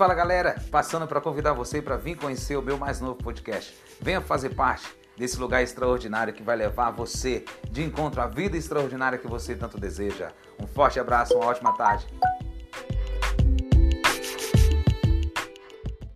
Fala galera, passando para convidar você para vir conhecer o meu mais novo podcast. Venha fazer parte desse lugar extraordinário que vai levar você de encontro à vida extraordinária que você tanto deseja. Um forte abraço, uma ótima tarde.